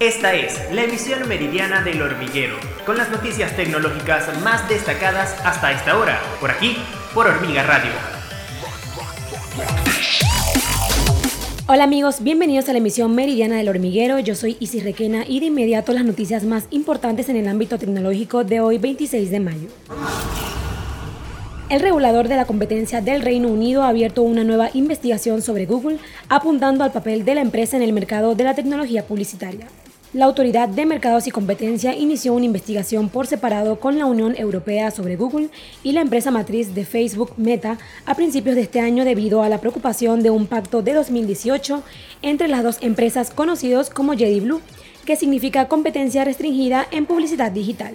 Esta es la emisión meridiana del hormiguero, con las noticias tecnológicas más destacadas hasta esta hora, por aquí, por Hormiga Radio. Hola amigos, bienvenidos a la emisión meridiana del hormiguero. Yo soy Isis Requena y de inmediato las noticias más importantes en el ámbito tecnológico de hoy 26 de mayo. El regulador de la competencia del Reino Unido ha abierto una nueva investigación sobre Google, apuntando al papel de la empresa en el mercado de la tecnología publicitaria. La Autoridad de Mercados y Competencia inició una investigación por separado con la Unión Europea sobre Google y la empresa matriz de Facebook Meta a principios de este año debido a la preocupación de un pacto de 2018 entre las dos empresas conocidos como Jedi Blue, que significa competencia restringida en publicidad digital.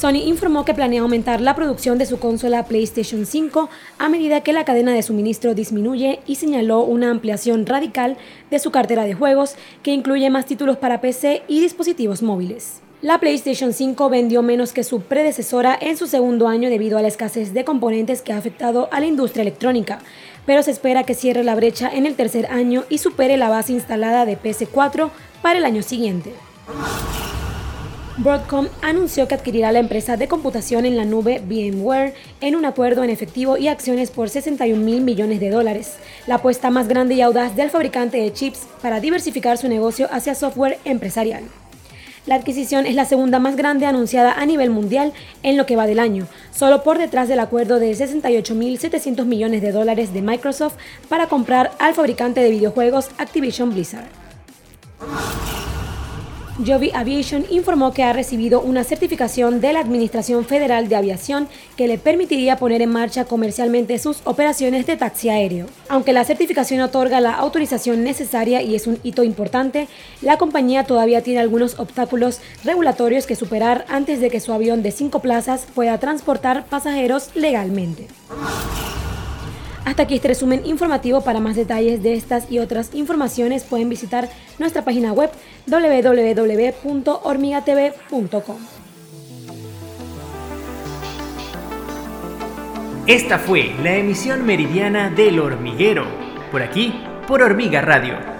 Sony informó que planea aumentar la producción de su consola PlayStation 5 a medida que la cadena de suministro disminuye y señaló una ampliación radical de su cartera de juegos que incluye más títulos para PC y dispositivos móviles. La PlayStation 5 vendió menos que su predecesora en su segundo año debido a la escasez de componentes que ha afectado a la industria electrónica, pero se espera que cierre la brecha en el tercer año y supere la base instalada de PS4 para el año siguiente. Broadcom anunció que adquirirá la empresa de computación en la nube VMware en un acuerdo en efectivo y acciones por 61 mil millones de dólares, la apuesta más grande y audaz del fabricante de chips para diversificar su negocio hacia software empresarial. La adquisición es la segunda más grande anunciada a nivel mundial en lo que va del año, solo por detrás del acuerdo de 68.700 millones de dólares de Microsoft para comprar al fabricante de videojuegos Activision Blizzard. Joby Aviation informó que ha recibido una certificación de la Administración Federal de Aviación que le permitiría poner en marcha comercialmente sus operaciones de taxi aéreo. Aunque la certificación otorga la autorización necesaria y es un hito importante, la compañía todavía tiene algunos obstáculos regulatorios que superar antes de que su avión de cinco plazas pueda transportar pasajeros legalmente. Hasta aquí este resumen informativo. Para más detalles de estas y otras informaciones pueden visitar nuestra página web www.hormigatv.com. Esta fue la emisión meridiana del hormiguero, por aquí, por Hormiga Radio